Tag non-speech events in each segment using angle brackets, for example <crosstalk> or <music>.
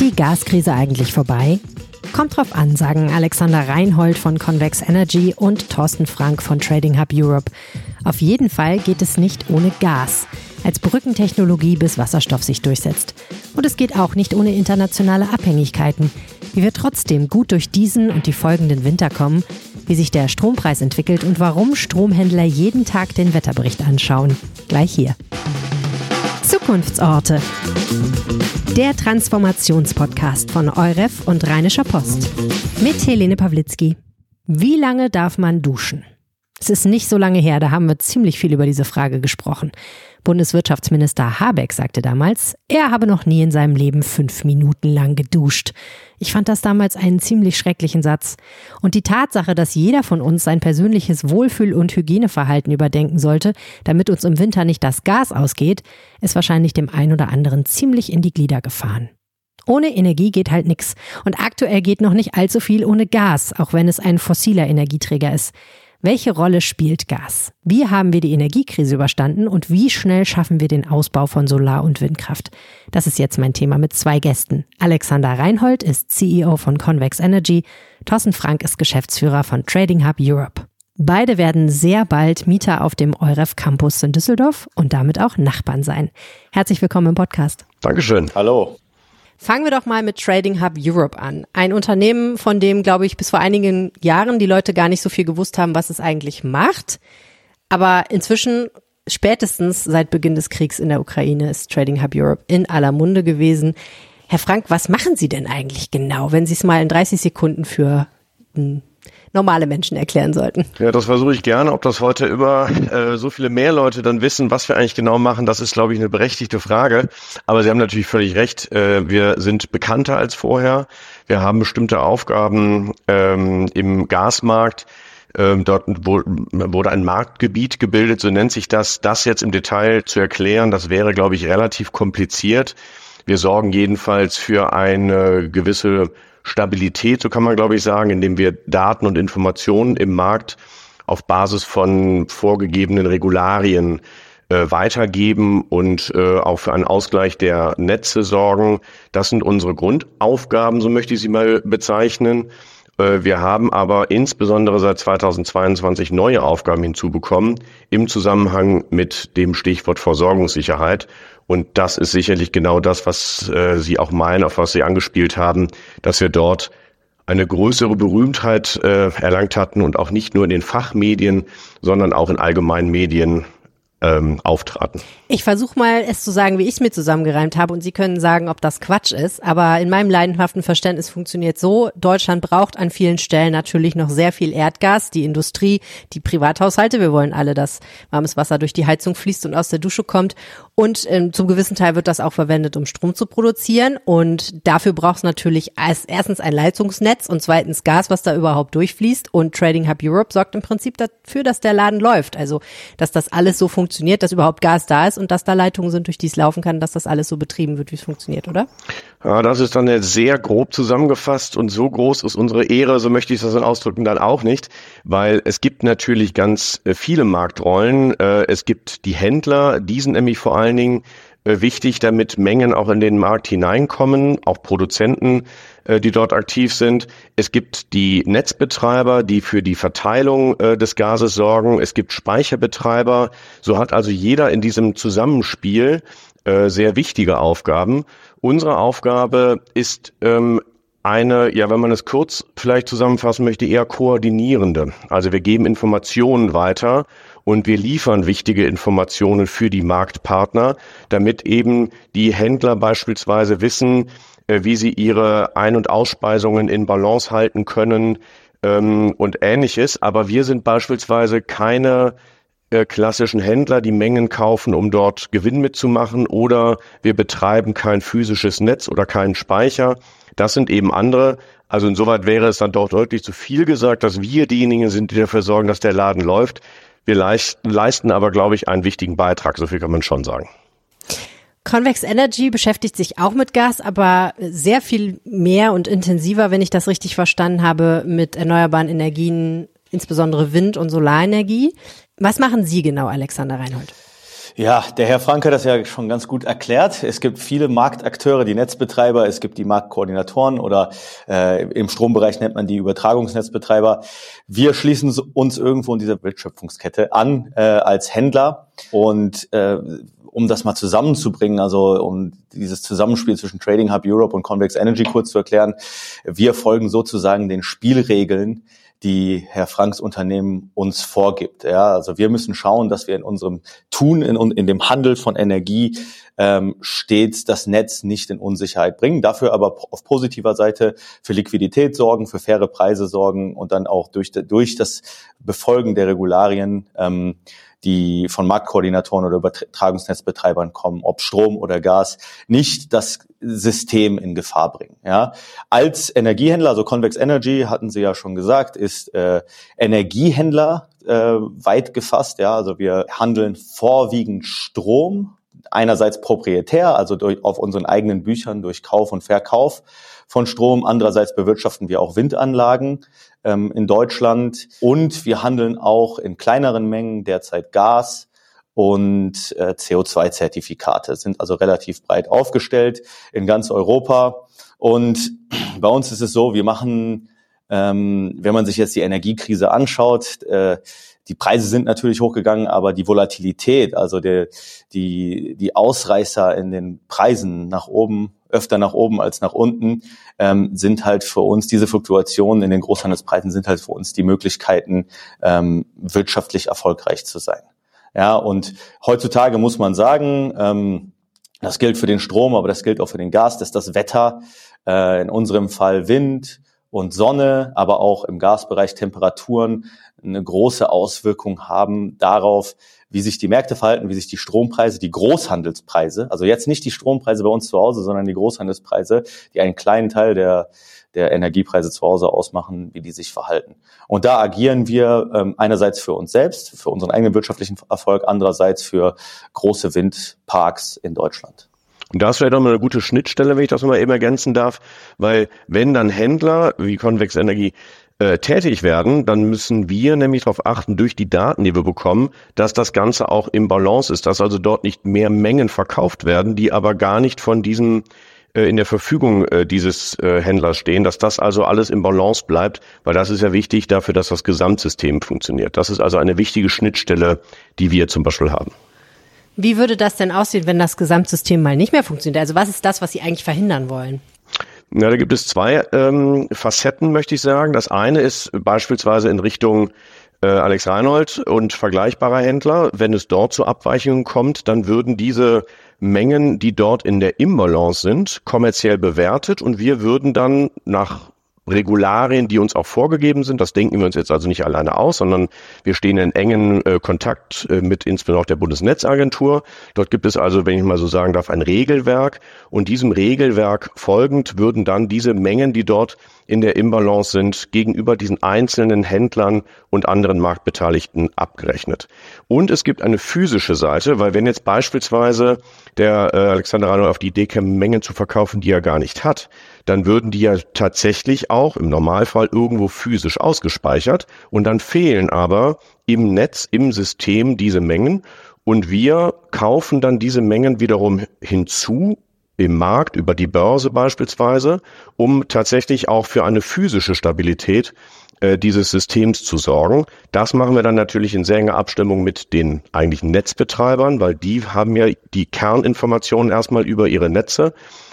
Die Gaskrise eigentlich vorbei? Kommt drauf an, sagen Alexander Reinhold von Convex Energy und Thorsten Frank von Trading Hub Europe. Auf jeden Fall geht es nicht ohne Gas, als Brückentechnologie bis Wasserstoff sich durchsetzt. Und es geht auch nicht ohne internationale Abhängigkeiten. Wie wir trotzdem gut durch diesen und die folgenden Winter kommen, wie sich der Strompreis entwickelt und warum Stromhändler jeden Tag den Wetterbericht anschauen. Gleich hier. Zukunftsorte. Der Transformationspodcast von Euref und Rheinischer Post. Mit Helene Pawlitzki. Wie lange darf man duschen? Es ist nicht so lange her, da haben wir ziemlich viel über diese Frage gesprochen. Bundeswirtschaftsminister Habeck sagte damals, er habe noch nie in seinem Leben fünf Minuten lang geduscht. Ich fand das damals einen ziemlich schrecklichen Satz. Und die Tatsache, dass jeder von uns sein persönliches Wohlfühl- und Hygieneverhalten überdenken sollte, damit uns im Winter nicht das Gas ausgeht, ist wahrscheinlich dem einen oder anderen ziemlich in die Glieder gefahren. Ohne Energie geht halt nichts. Und aktuell geht noch nicht allzu viel ohne Gas, auch wenn es ein fossiler Energieträger ist. Welche Rolle spielt Gas? Wie haben wir die Energiekrise überstanden und wie schnell schaffen wir den Ausbau von Solar- und Windkraft? Das ist jetzt mein Thema mit zwei Gästen. Alexander Reinhold ist CEO von Convex Energy, Thorsten Frank ist Geschäftsführer von Trading Hub Europe. Beide werden sehr bald Mieter auf dem EUREF Campus in Düsseldorf und damit auch Nachbarn sein. Herzlich willkommen im Podcast. Dankeschön. Hallo. Fangen wir doch mal mit Trading Hub Europe an. Ein Unternehmen, von dem, glaube ich, bis vor einigen Jahren die Leute gar nicht so viel gewusst haben, was es eigentlich macht. Aber inzwischen, spätestens seit Beginn des Kriegs in der Ukraine, ist Trading Hub Europe in aller Munde gewesen. Herr Frank, was machen Sie denn eigentlich genau, wenn Sie es mal in 30 Sekunden für normale Menschen erklären sollten. Ja, das versuche ich gerne. Ob das heute über äh, so viele mehr Leute dann wissen, was wir eigentlich genau machen, das ist, glaube ich, eine berechtigte Frage. Aber Sie haben natürlich völlig recht. Äh, wir sind bekannter als vorher. Wir haben bestimmte Aufgaben ähm, im Gasmarkt. Ähm, dort wurde ein Marktgebiet gebildet, so nennt sich das. Das jetzt im Detail zu erklären, das wäre, glaube ich, relativ kompliziert. Wir sorgen jedenfalls für eine gewisse Stabilität, so kann man glaube ich sagen, indem wir Daten und Informationen im Markt auf Basis von vorgegebenen Regularien äh, weitergeben und äh, auch für einen Ausgleich der Netze sorgen. Das sind unsere Grundaufgaben, so möchte ich sie mal bezeichnen. Äh, wir haben aber insbesondere seit 2022 neue Aufgaben hinzubekommen im Zusammenhang mit dem Stichwort Versorgungssicherheit. Und das ist sicherlich genau das, was äh, Sie auch meinen, auf was Sie angespielt haben, dass wir dort eine größere Berühmtheit äh, erlangt hatten und auch nicht nur in den Fachmedien, sondern auch in allgemeinen Medien ähm, auftraten. Ich versuche mal, es zu sagen, wie ich es mir zusammengereimt habe und Sie können sagen, ob das Quatsch ist. Aber in meinem leidenhaften Verständnis funktioniert so, Deutschland braucht an vielen Stellen natürlich noch sehr viel Erdgas. Die Industrie, die Privathaushalte, wir wollen alle, dass warmes Wasser durch die Heizung fließt und aus der Dusche kommt. Und ähm, zum gewissen Teil wird das auch verwendet, um Strom zu produzieren. Und dafür braucht es natürlich als erstens ein Leitungsnetz und zweitens Gas, was da überhaupt durchfließt. Und Trading Hub Europe sorgt im Prinzip dafür, dass der Laden läuft. Also, dass das alles so funktioniert, dass überhaupt Gas da ist und dass da Leitungen sind, durch die es laufen kann, dass das alles so betrieben wird, wie es funktioniert, oder? Ja, das ist dann sehr grob zusammengefasst und so groß ist unsere Ehre, so möchte ich das dann ausdrücken, dann auch nicht, weil es gibt natürlich ganz äh, viele Marktrollen. Äh, es gibt die Händler, die sind nämlich vor allen Dingen äh, wichtig, damit Mengen auch in den Markt hineinkommen, auch Produzenten, die dort aktiv sind. Es gibt die Netzbetreiber, die für die Verteilung des Gases sorgen. Es gibt Speicherbetreiber. So hat also jeder in diesem Zusammenspiel sehr wichtige Aufgaben. Unsere Aufgabe ist ähm, eine, ja, wenn man es kurz vielleicht zusammenfassen möchte, eher koordinierende. Also wir geben Informationen weiter und wir liefern wichtige Informationen für die Marktpartner, damit eben die Händler beispielsweise wissen, äh, wie sie ihre Ein- und Ausspeisungen in Balance halten können ähm, und ähnliches. Aber wir sind beispielsweise keine äh, klassischen Händler die Mengen kaufen, um dort Gewinn mitzumachen oder wir betreiben kein physisches Netz oder keinen Speicher. Das sind eben andere. Also insoweit wäre es dann doch deutlich zu viel gesagt, dass wir diejenigen sind, die dafür sorgen, dass der Laden läuft. Wir leisten aber, glaube ich, einen wichtigen Beitrag. So viel kann man schon sagen. Convex Energy beschäftigt sich auch mit Gas, aber sehr viel mehr und intensiver, wenn ich das richtig verstanden habe, mit erneuerbaren Energien, insbesondere Wind- und Solarenergie. Was machen Sie genau, Alexander Reinhold? Ja, der Herr Frank hat das ja schon ganz gut erklärt. Es gibt viele Marktakteure, die Netzbetreiber, es gibt die Marktkoordinatoren oder äh, im Strombereich nennt man die Übertragungsnetzbetreiber. Wir schließen uns irgendwo in dieser Wertschöpfungskette an äh, als Händler und äh, um das mal zusammenzubringen, also um dieses Zusammenspiel zwischen Trading Hub Europe und Convex Energy kurz zu erklären, wir folgen sozusagen den Spielregeln, die Herr Franks Unternehmen uns vorgibt. Ja, also wir müssen schauen, dass wir in unserem Tun, in, in dem Handel von Energie ähm, stets das Netz nicht in Unsicherheit bringen. Dafür aber auf positiver Seite für Liquidität sorgen, für faire Preise sorgen und dann auch durch, durch das Befolgen der Regularien ähm, die von Marktkoordinatoren oder Übertragungsnetzbetreibern kommen, ob Strom oder Gas, nicht das System in Gefahr bringen. Ja, als Energiehändler, also Convex Energy hatten Sie ja schon gesagt, ist äh, Energiehändler äh, weit gefasst. Ja, also wir handeln vorwiegend Strom einerseits proprietär, also durch, auf unseren eigenen Büchern durch Kauf und Verkauf von Strom. Andererseits bewirtschaften wir auch Windanlagen ähm, in Deutschland und wir handeln auch in kleineren Mengen derzeit Gas und äh, CO2-Zertifikate, sind also relativ breit aufgestellt in ganz Europa. Und bei uns ist es so, wir machen, ähm, wenn man sich jetzt die Energiekrise anschaut, äh, die Preise sind natürlich hochgegangen, aber die Volatilität, also der, die, die Ausreißer in den Preisen nach oben, öfter nach oben als nach unten, ähm, sind halt für uns, diese Fluktuationen in den Großhandelspreisen sind halt für uns die Möglichkeiten, ähm, wirtschaftlich erfolgreich zu sein. Ja, und heutzutage muss man sagen, ähm, das gilt für den Strom, aber das gilt auch für den Gas, dass das Wetter, äh, in unserem Fall Wind, und Sonne, aber auch im Gasbereich Temperaturen eine große Auswirkung haben darauf, wie sich die Märkte verhalten, wie sich die Strompreise, die Großhandelspreise, also jetzt nicht die Strompreise bei uns zu Hause, sondern die Großhandelspreise, die einen kleinen Teil der, der Energiepreise zu Hause ausmachen, wie die sich verhalten. Und da agieren wir ähm, einerseits für uns selbst, für unseren eigenen wirtschaftlichen Erfolg, andererseits für große Windparks in Deutschland. Und da ist vielleicht auch mal eine gute Schnittstelle, wenn ich das nochmal eben ergänzen darf, weil wenn dann Händler wie Convex Energie äh, tätig werden, dann müssen wir nämlich darauf achten, durch die Daten, die wir bekommen, dass das Ganze auch im Balance ist, dass also dort nicht mehr Mengen verkauft werden, die aber gar nicht von diesem äh, in der Verfügung äh, dieses äh, Händlers stehen, dass das also alles im Balance bleibt, weil das ist ja wichtig dafür, dass das Gesamtsystem funktioniert. Das ist also eine wichtige Schnittstelle, die wir zum Beispiel haben. Wie würde das denn aussehen, wenn das Gesamtsystem mal nicht mehr funktioniert? Also was ist das, was Sie eigentlich verhindern wollen? Ja, da gibt es zwei ähm, Facetten, möchte ich sagen. Das eine ist beispielsweise in Richtung äh, Alex Reinhold und vergleichbarer Händler. Wenn es dort zu Abweichungen kommt, dann würden diese Mengen, die dort in der Imbalance sind, kommerziell bewertet und wir würden dann nach Regularien, die uns auch vorgegeben sind. Das denken wir uns jetzt also nicht alleine aus, sondern wir stehen in engen äh, Kontakt äh, mit insbesondere auch der Bundesnetzagentur. Dort gibt es also, wenn ich mal so sagen darf, ein Regelwerk und diesem Regelwerk folgend würden dann diese Mengen, die dort in der Imbalance sind, gegenüber diesen einzelnen Händlern und anderen Marktbeteiligten abgerechnet. Und es gibt eine physische Seite, weil wenn jetzt beispielsweise der äh, Alexander Rano auf die Idee käme, Mengen zu verkaufen, die er gar nicht hat, dann würden die ja tatsächlich auch im Normalfall irgendwo physisch ausgespeichert und dann fehlen aber im Netz, im System diese Mengen und wir kaufen dann diese Mengen wiederum hinzu im Markt, über die Börse beispielsweise, um tatsächlich auch für eine physische Stabilität äh, dieses Systems zu sorgen. Das machen wir dann natürlich in sehr enger Abstimmung mit den eigentlichen Netzbetreibern, weil die haben ja die Kerninformationen erstmal über ihre Netze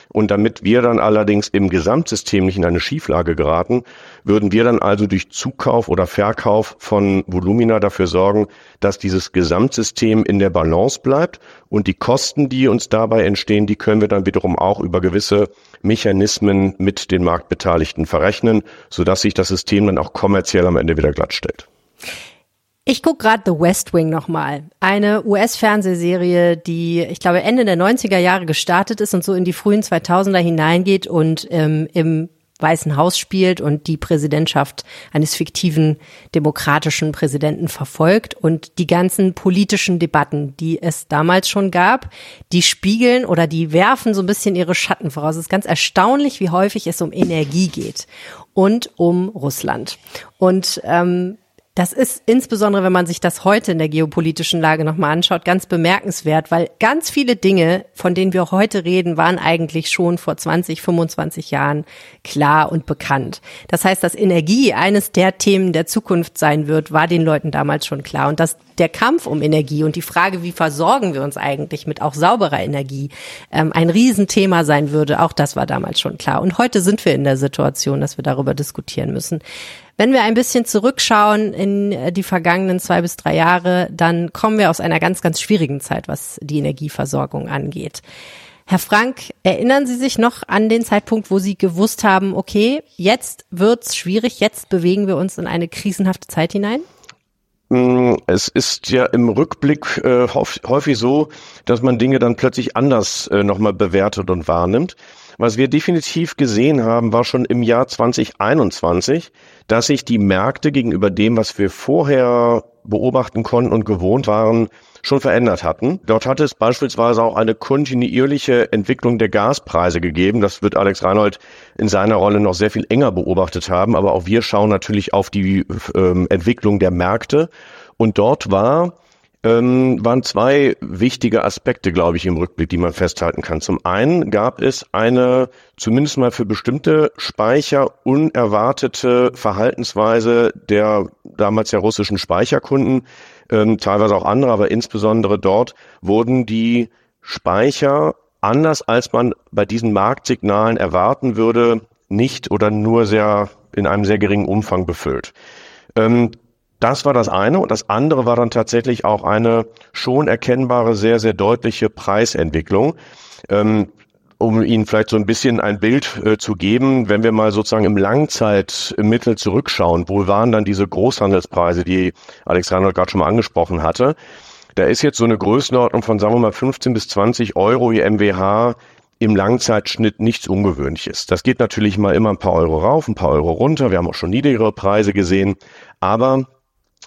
und damit wir dann allerdings im Gesamtsystem nicht in eine Schieflage geraten, würden wir dann also durch Zukauf oder Verkauf von Volumina dafür sorgen, dass dieses Gesamtsystem in der Balance bleibt und die Kosten, die uns dabei entstehen, die können wir dann wiederum auch über gewisse Mechanismen mit den Marktbeteiligten verrechnen, sodass sich das System dann auch kommerziell am Ende wieder glattstellt. Ich gucke gerade The West Wing nochmal. Eine US-Fernsehserie, die, ich glaube, Ende der 90er Jahre gestartet ist und so in die frühen 2000er hineingeht und ähm, im Weißen Haus spielt und die Präsidentschaft eines fiktiven demokratischen Präsidenten verfolgt und die ganzen politischen Debatten, die es damals schon gab, die spiegeln oder die werfen so ein bisschen ihre Schatten voraus. Es ist ganz erstaunlich, wie häufig es um Energie geht und um Russland. Und ähm, Das ist insbesondere, wenn man sich das heute in der geopolitischen Lage nochmal anschaut, ganz bemerkenswert, weil ganz viele Dinge, von denen wir heute reden, waren eigentlich schon vor 20, 25 Jahren klar und bekannt. Das heißt, dass Energie eines der Themen der Zukunft sein wird, war den Leuten damals schon klar. Und dass der Kampf um Energie und die Frage, wie versorgen wir uns eigentlich mit auch sauberer Energie, ähm, ein Riesenthema sein würde, auch das war damals schon klar. Und heute sind wir in der Situation, dass wir darüber diskutieren müssen. Wenn wir ein bisschen zurückschauen in äh, die vergangenen zwei bis drei Jahre, dann kommen wir aus einer ganz, ganz schwierigen Zeit, was die Energieversorgung angeht. Herr Frank, erinnern Sie sich noch an den Zeitpunkt, wo Sie gewusst haben, okay, jetzt wird's schwierig, jetzt bewegen wir uns in eine krisenhafte Zeit hinein? Mm, es ist ja im Rückblick äh, häufig so, dass man Dinge dann plötzlich anders äh, nochmal bewertet und wahrnimmt. Was wir definitiv gesehen haben, war schon im Jahr 2021, dass sich die Märkte gegenüber dem, was wir vorher beobachten konnten und gewohnt waren, schon verändert hatten. Dort hat es beispielsweise auch eine kontinuierliche Entwicklung der Gaspreise gegeben. Das wird Alex Reinhold in seiner Rolle noch sehr viel enger beobachtet haben. Aber auch wir schauen natürlich auf die ähm, Entwicklung der Märkte. Und dort war ähm, waren zwei wichtige Aspekte, glaube ich, im Rückblick, die man festhalten kann. Zum einen gab es eine, zumindest mal für bestimmte Speicher, unerwartete Verhaltensweise der damals ja russischen Speicherkunden, ähm, teilweise auch andere, aber insbesondere dort wurden die Speicher anders als man bei diesen Marktsignalen erwarten würde, nicht oder nur sehr in einem sehr geringen Umfang befüllt. Ähm, das war das eine. Und das andere war dann tatsächlich auch eine schon erkennbare, sehr, sehr deutliche Preisentwicklung. Ähm, um Ihnen vielleicht so ein bisschen ein Bild äh, zu geben, wenn wir mal sozusagen im Langzeitmittel zurückschauen, wo waren dann diese Großhandelspreise, die Alex Reinhold gerade schon mal angesprochen hatte. Da ist jetzt so eine Größenordnung von, sagen wir mal, 15 bis 20 Euro je MWH im Langzeitschnitt nichts Ungewöhnliches. Das geht natürlich mal immer ein paar Euro rauf, ein paar Euro runter. Wir haben auch schon niedrigere Preise gesehen. Aber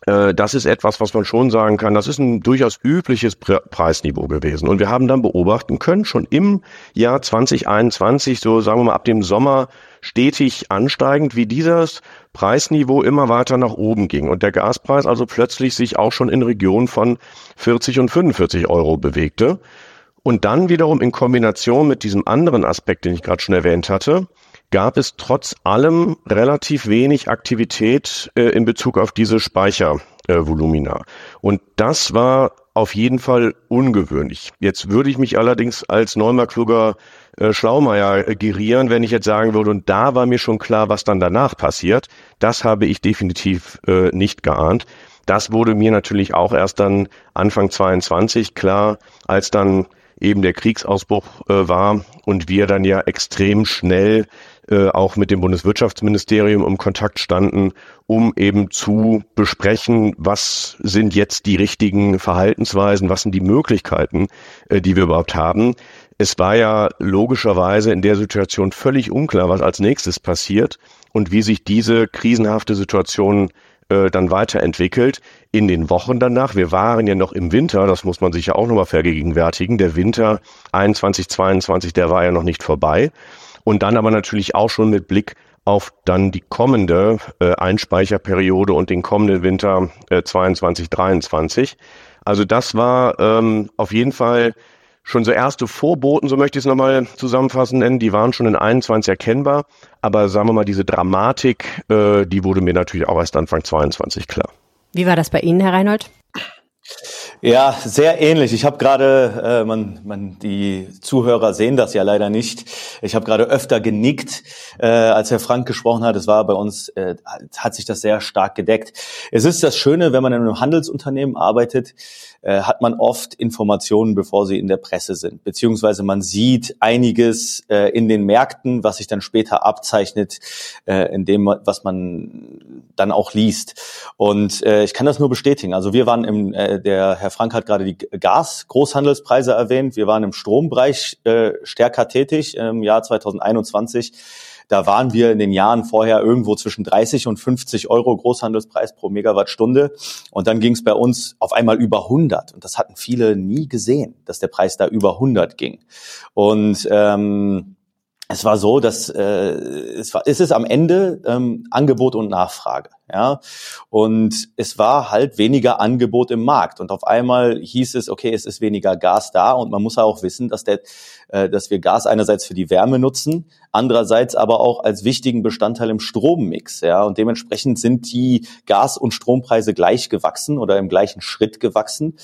das ist etwas, was man schon sagen kann, das ist ein durchaus übliches Preisniveau gewesen. Und wir haben dann beobachten können, schon im Jahr 2021, so sagen wir mal ab dem Sommer, stetig ansteigend, wie dieses Preisniveau immer weiter nach oben ging und der Gaspreis also plötzlich sich auch schon in Regionen von 40 und 45 Euro bewegte. Und dann wiederum in Kombination mit diesem anderen Aspekt, den ich gerade schon erwähnt hatte, gab es trotz allem relativ wenig Aktivität äh, in Bezug auf diese Speichervolumina. Äh, Und das war auf jeden Fall ungewöhnlich. Jetzt würde ich mich allerdings als Neumarkluger äh, Schlaumeier äh, gerieren, wenn ich jetzt sagen würde, und da war mir schon klar, was dann danach passiert. Das habe ich definitiv äh, nicht geahnt. Das wurde mir natürlich auch erst dann Anfang 22 klar, als dann eben der Kriegsausbruch äh, war und wir dann ja extrem schnell äh, auch mit dem Bundeswirtschaftsministerium im Kontakt standen, um eben zu besprechen, was sind jetzt die richtigen Verhaltensweisen, was sind die Möglichkeiten, äh, die wir überhaupt haben. Es war ja logischerweise in der Situation völlig unklar, was als nächstes passiert und wie sich diese krisenhafte Situation äh, dann weiterentwickelt in den Wochen danach. Wir waren ja noch im Winter, das muss man sich ja auch nochmal vergegenwärtigen. Der Winter 21, 22, der war ja noch nicht vorbei. Und dann aber natürlich auch schon mit Blick auf dann die kommende äh, Einspeicherperiode und den kommenden Winter äh, 22, 23. Also das war ähm, auf jeden Fall schon so erste Vorboten, so möchte ich es nochmal zusammenfassen nennen, die waren schon in 21 erkennbar, aber sagen wir mal, diese Dramatik, äh, die wurde mir natürlich auch erst Anfang 22 klar. Wie war das bei Ihnen, Herr Reinhold? Ja, sehr ähnlich. Ich habe gerade, äh, man, man, die Zuhörer sehen das ja leider nicht. Ich habe gerade öfter genickt, äh, als Herr Frank gesprochen hat. Es war bei uns, äh, hat sich das sehr stark gedeckt. Es ist das Schöne, wenn man in einem Handelsunternehmen arbeitet, äh, hat man oft Informationen, bevor sie in der Presse sind. Beziehungsweise man sieht einiges äh, in den Märkten, was sich dann später abzeichnet, äh, in dem, was man dann auch liest. Und äh, ich kann das nur bestätigen. Also wir waren im, äh, der Herr Frank hat gerade die Gas-Großhandelspreise erwähnt. Wir waren im Strombereich äh, stärker tätig im Jahr 2021 da waren wir in den Jahren vorher irgendwo zwischen 30 und 50 Euro Großhandelspreis pro Megawattstunde. Und dann ging es bei uns auf einmal über 100. Und das hatten viele nie gesehen, dass der Preis da über 100 ging. Und ähm, es war so, dass äh, es, war, es ist am Ende ähm, Angebot und Nachfrage. Ja, und es war halt weniger Angebot im Markt und auf einmal hieß es, okay, es ist weniger Gas da und man muss auch wissen, dass der, äh, dass wir Gas einerseits für die Wärme nutzen, andererseits aber auch als wichtigen Bestandteil im Strommix. Ja, und dementsprechend sind die Gas- und Strompreise gleich gewachsen oder im gleichen Schritt gewachsen.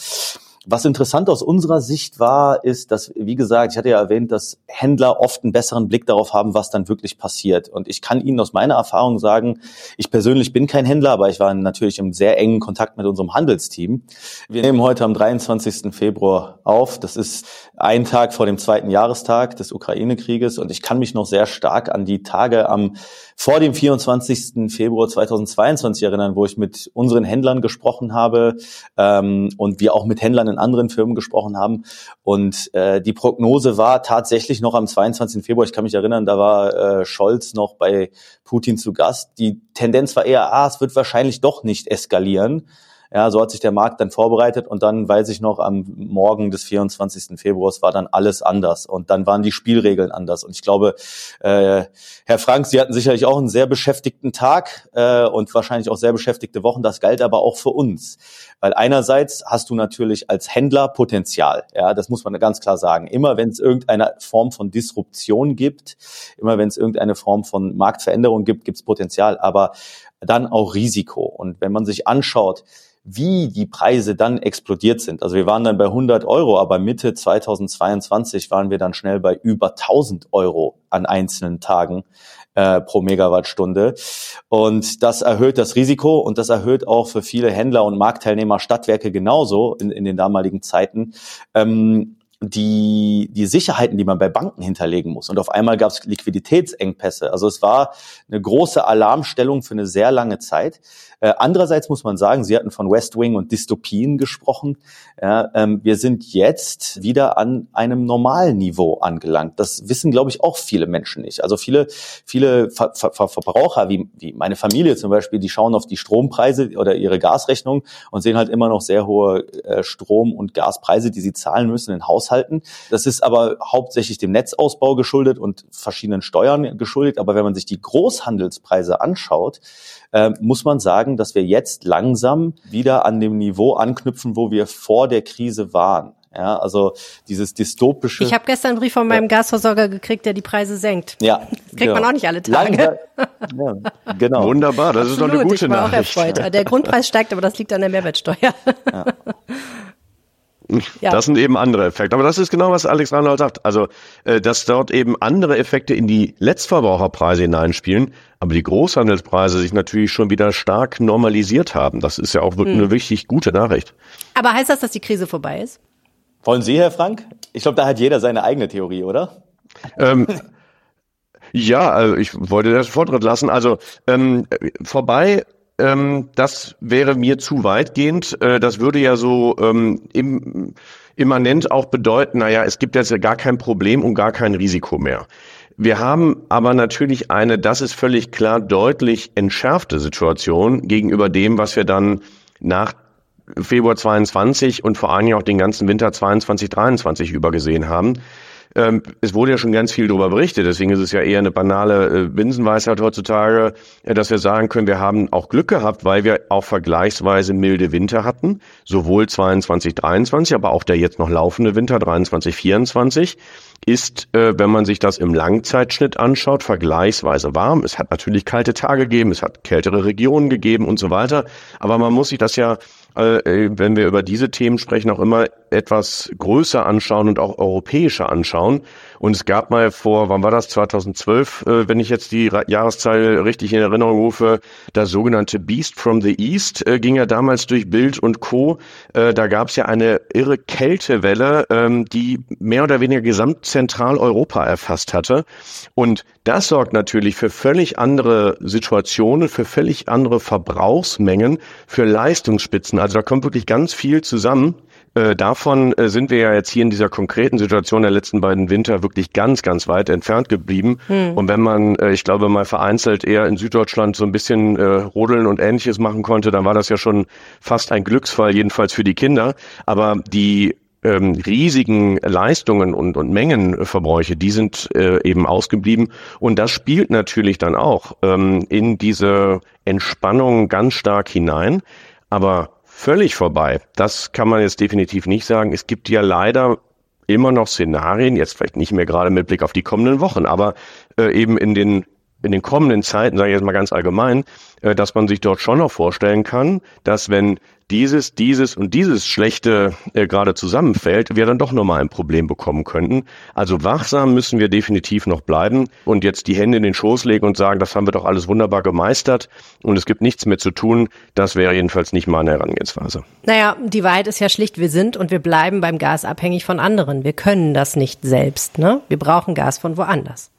Was interessant aus unserer Sicht war, ist, dass, wie gesagt, ich hatte ja erwähnt, dass Händler oft einen besseren Blick darauf haben, was dann wirklich passiert. Und ich kann Ihnen aus meiner Erfahrung sagen, ich persönlich bin kein Händler, aber ich war natürlich im sehr engen Kontakt mit unserem Handelsteam. Wir nehmen heute am 23. Februar auf. Das ist ein Tag vor dem zweiten Jahrestag des Ukraine-Krieges. Und ich kann mich noch sehr stark an die Tage am vor dem 24. Februar 2022 erinnern, wo ich mit unseren Händlern gesprochen habe ähm, und wir auch mit Händlern in anderen Firmen gesprochen haben. Und äh, die Prognose war tatsächlich noch am 22. Februar, ich kann mich erinnern, da war äh, Scholz noch bei Putin zu Gast. Die Tendenz war eher, ah, es wird wahrscheinlich doch nicht eskalieren. Ja, so hat sich der Markt dann vorbereitet und dann weiß ich noch, am Morgen des 24. Februars war dann alles anders und dann waren die Spielregeln anders. Und ich glaube, äh, Herr Frank, Sie hatten sicherlich auch einen sehr beschäftigten Tag äh, und wahrscheinlich auch sehr beschäftigte Wochen. Das galt aber auch für uns. Weil einerseits hast du natürlich als Händler Potenzial. Ja, das muss man ganz klar sagen. Immer wenn es irgendeine Form von Disruption gibt, immer wenn es irgendeine Form von Marktveränderung gibt, gibt es Potenzial, aber dann auch Risiko. Und wenn man sich anschaut, wie die Preise dann explodiert sind. Also wir waren dann bei 100 Euro, aber Mitte 2022 waren wir dann schnell bei über 1000 Euro an einzelnen Tagen äh, pro Megawattstunde. Und das erhöht das Risiko und das erhöht auch für viele Händler und Marktteilnehmer Stadtwerke genauso in, in den damaligen Zeiten. Ähm, die, die Sicherheiten, die man bei Banken hinterlegen muss. Und auf einmal gab es Liquiditätsengpässe. Also es war eine große Alarmstellung für eine sehr lange Zeit. Äh, andererseits muss man sagen, Sie hatten von West Wing und Dystopien gesprochen. Ja, ähm, wir sind jetzt wieder an einem normalen Niveau angelangt. Das wissen, glaube ich, auch viele Menschen nicht. Also viele, viele Ver Ver Verbraucher, wie, wie meine Familie zum Beispiel, die schauen auf die Strompreise oder ihre Gasrechnung und sehen halt immer noch sehr hohe äh, Strom- und Gaspreise, die sie zahlen müssen in Haushalten. Das ist aber hauptsächlich dem Netzausbau geschuldet und verschiedenen Steuern geschuldet. Aber wenn man sich die Großhandelspreise anschaut, äh, muss man sagen, dass wir jetzt langsam wieder an dem Niveau anknüpfen, wo wir vor der Krise waren. Ja, also dieses dystopische. Ich habe gestern einen Brief von meinem ja. Gasversorger gekriegt, der die Preise senkt. Ja. Das kriegt genau. man auch nicht alle Tage. <laughs> ja, genau. Wunderbar, das Absolut, ist doch eine gute ich war Nachricht. Auch erfreut. Der Grundpreis steigt, aber das liegt an der Mehrwertsteuer. Ja. <laughs> Ja. Das sind eben andere Effekte. Aber das ist genau, was Alex Reinhold sagt. Also, äh, dass dort eben andere Effekte in die Letztverbraucherpreise hineinspielen, aber die Großhandelspreise sich natürlich schon wieder stark normalisiert haben. Das ist ja auch wirklich hm. eine wichtig gute Nachricht. Aber heißt das, dass die Krise vorbei ist? Wollen Sie, Herr Frank? Ich glaube, da hat jeder seine eigene Theorie, oder? Ähm, ja, also ich wollte das Vortritt lassen. Also ähm, vorbei ähm, das wäre mir zu weitgehend. Äh, das würde ja so ähm, im, immanent auch bedeuten, naja, es gibt jetzt gar kein Problem und gar kein Risiko mehr. Wir haben aber natürlich eine, das ist völlig klar, deutlich entschärfte Situation gegenüber dem, was wir dann nach Februar 22 und vor allem auch den ganzen Winter 22, 23 übergesehen haben. Ähm, es wurde ja schon ganz viel darüber berichtet, deswegen ist es ja eher eine banale äh, Binsenweisheit heutzutage, äh, dass wir sagen können, wir haben auch Glück gehabt, weil wir auch vergleichsweise milde Winter hatten, sowohl 22, 23, aber auch der jetzt noch laufende Winter 23, 24 ist, äh, wenn man sich das im Langzeitschnitt anschaut, vergleichsweise warm. Es hat natürlich kalte Tage gegeben, es hat kältere Regionen gegeben und so weiter, aber man muss sich das ja äh, wenn wir über diese Themen sprechen, auch immer etwas größer anschauen und auch europäischer anschauen. Und es gab mal vor, wann war das, 2012, äh, wenn ich jetzt die Jahreszahl richtig in Erinnerung rufe, das sogenannte Beast from the East äh, ging ja damals durch Bild und Co. Äh, da gab es ja eine irre Kältewelle, ähm, die mehr oder weniger Gesamtzentraleuropa erfasst hatte. Und das sorgt natürlich für völlig andere Situationen, für völlig andere Verbrauchsmengen, für Leistungsspitzen. Also da kommt wirklich ganz viel zusammen. Äh, davon äh, sind wir ja jetzt hier in dieser konkreten Situation der letzten beiden Winter wirklich ganz, ganz weit entfernt geblieben. Hm. Und wenn man, äh, ich glaube, mal vereinzelt eher in Süddeutschland so ein bisschen äh, Rodeln und ähnliches machen konnte, dann war das ja schon fast ein Glücksfall, jedenfalls für die Kinder. Aber die ähm, riesigen Leistungen und, und Mengenverbräuche, die sind äh, eben ausgeblieben. Und das spielt natürlich dann auch ähm, in diese Entspannung ganz stark hinein. Aber völlig vorbei, das kann man jetzt definitiv nicht sagen. Es gibt ja leider immer noch Szenarien, jetzt vielleicht nicht mehr gerade mit Blick auf die kommenden Wochen, aber äh, eben in den in den kommenden Zeiten, sage ich jetzt mal ganz allgemein, dass man sich dort schon noch vorstellen kann, dass wenn dieses, dieses und dieses Schlechte äh, gerade zusammenfällt, wir dann doch nochmal ein Problem bekommen könnten. Also wachsam müssen wir definitiv noch bleiben und jetzt die Hände in den Schoß legen und sagen, das haben wir doch alles wunderbar gemeistert und es gibt nichts mehr zu tun. Das wäre jedenfalls nicht meine Herangehensweise. Naja, die Wahrheit ist ja schlicht, wir sind und wir bleiben beim Gas abhängig von anderen. Wir können das nicht selbst. Ne? Wir brauchen Gas von woanders.